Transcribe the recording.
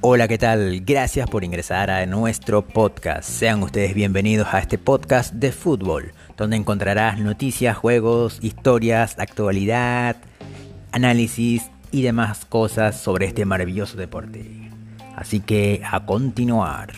Hola, ¿qué tal? Gracias por ingresar a nuestro podcast. Sean ustedes bienvenidos a este podcast de fútbol, donde encontrarás noticias, juegos, historias, actualidad, análisis y demás cosas sobre este maravilloso deporte. Así que a continuar.